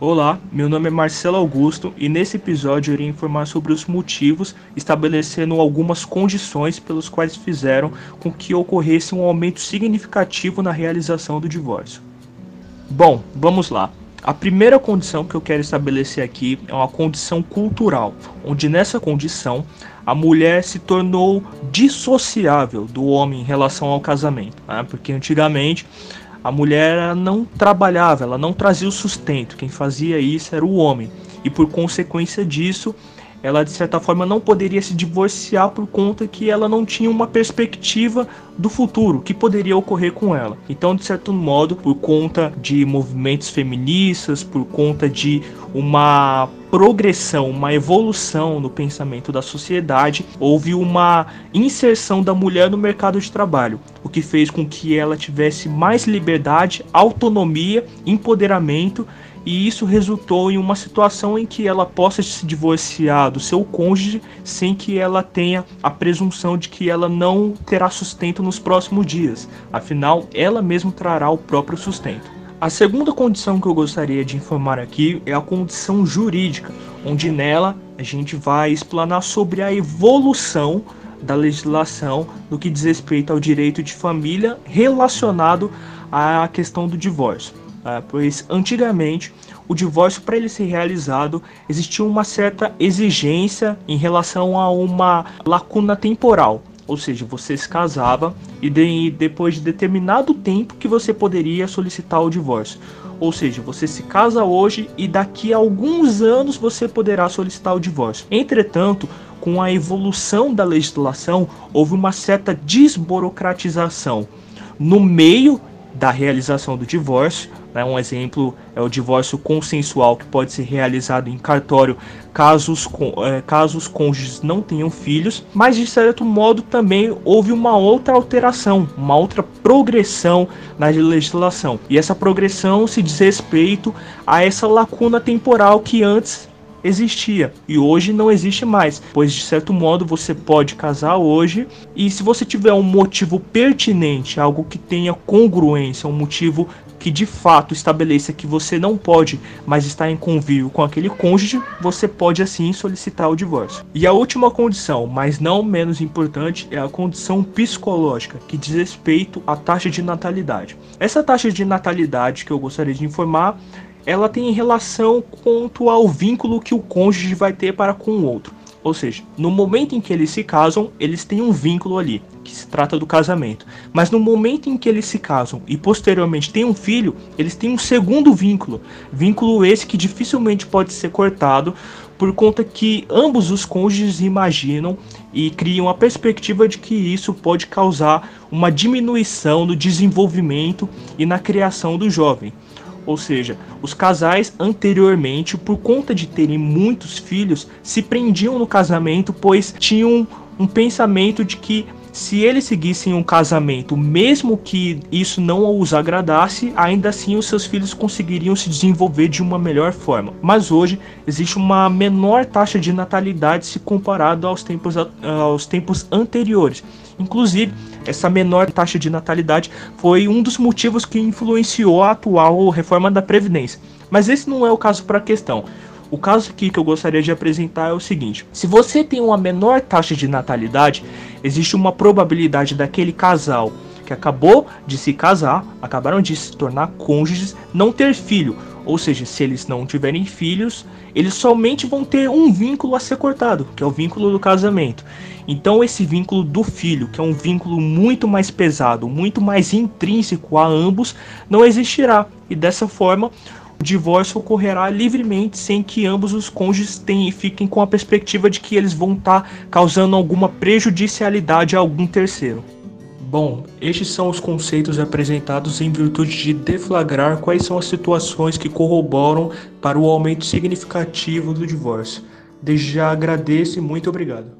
Olá, meu nome é Marcelo Augusto e nesse episódio eu irei informar sobre os motivos, estabelecendo algumas condições pelos quais fizeram com que ocorresse um aumento significativo na realização do divórcio. Bom, vamos lá. A primeira condição que eu quero estabelecer aqui é uma condição cultural, onde nessa condição a mulher se tornou dissociável do homem em relação ao casamento, né? porque antigamente a mulher não trabalhava, ela não trazia o sustento, quem fazia isso era o homem, e por consequência disso ela de certa forma não poderia se divorciar por conta que ela não tinha uma perspectiva do futuro que poderia ocorrer com ela. Então, de certo modo, por conta de movimentos feministas, por conta de uma progressão, uma evolução no pensamento da sociedade, houve uma inserção da mulher no mercado de trabalho, o que fez com que ela tivesse mais liberdade, autonomia, empoderamento e isso resultou em uma situação em que ela possa se divorciar do seu cônjuge sem que ela tenha a presunção de que ela não terá sustento nos próximos dias. Afinal, ela mesma trará o próprio sustento. A segunda condição que eu gostaria de informar aqui é a condição jurídica, onde nela a gente vai explanar sobre a evolução da legislação no que diz respeito ao direito de família relacionado à questão do divórcio. Ah, pois antigamente o divórcio para ele ser realizado existia uma certa exigência em relação a uma lacuna temporal, ou seja, você se casava e de, depois de determinado tempo que você poderia solicitar o divórcio. Ou seja, você se casa hoje e daqui a alguns anos você poderá solicitar o divórcio. Entretanto, com a evolução da legislação, houve uma certa desburocratização no meio da realização do divórcio. Né? Um exemplo é o divórcio consensual que pode ser realizado em cartório caso os, é, caso os cônjuges não tenham filhos, mas de certo modo também houve uma outra alteração, uma outra progressão na legislação. E essa progressão se diz respeito a essa lacuna temporal que antes existia e hoje não existe mais, pois de certo modo você pode casar hoje e se você tiver um motivo pertinente, algo que tenha congruência, um motivo que de fato estabeleça que você não pode mais estar em convívio com aquele cônjuge, você pode assim solicitar o divórcio. E a última condição, mas não menos importante, é a condição psicológica, que diz respeito à taxa de natalidade. Essa taxa de natalidade que eu gostaria de informar ela tem relação quanto ao vínculo que o cônjuge vai ter para com o outro. Ou seja, no momento em que eles se casam, eles têm um vínculo ali, que se trata do casamento. Mas no momento em que eles se casam e posteriormente têm um filho, eles têm um segundo vínculo. Vínculo esse que dificilmente pode ser cortado, por conta que ambos os cônjuges imaginam e criam a perspectiva de que isso pode causar uma diminuição no desenvolvimento e na criação do jovem. Ou seja, os casais anteriormente, por conta de terem muitos filhos, se prendiam no casamento, pois tinham um pensamento de que se eles seguissem um casamento, mesmo que isso não os agradasse, ainda assim os seus filhos conseguiriam se desenvolver de uma melhor forma. Mas hoje existe uma menor taxa de natalidade se comparado aos tempos, aos tempos anteriores. Inclusive, essa menor taxa de natalidade foi um dos motivos que influenciou a atual reforma da Previdência. Mas esse não é o caso para a questão. O caso aqui que eu gostaria de apresentar é o seguinte: se você tem uma menor taxa de natalidade, existe uma probabilidade daquele casal que acabou de se casar, acabaram de se tornar cônjuges, não ter filho. Ou seja, se eles não tiverem filhos, eles somente vão ter um vínculo a ser cortado, que é o vínculo do casamento. Então, esse vínculo do filho, que é um vínculo muito mais pesado, muito mais intrínseco a ambos, não existirá. E dessa forma, o divórcio ocorrerá livremente sem que ambos os cônjuges tenham, fiquem com a perspectiva de que eles vão estar tá causando alguma prejudicialidade a algum terceiro. Bom, estes são os conceitos apresentados em virtude de deflagrar quais são as situações que corroboram para o aumento significativo do divórcio. Desde já agradeço e muito obrigado.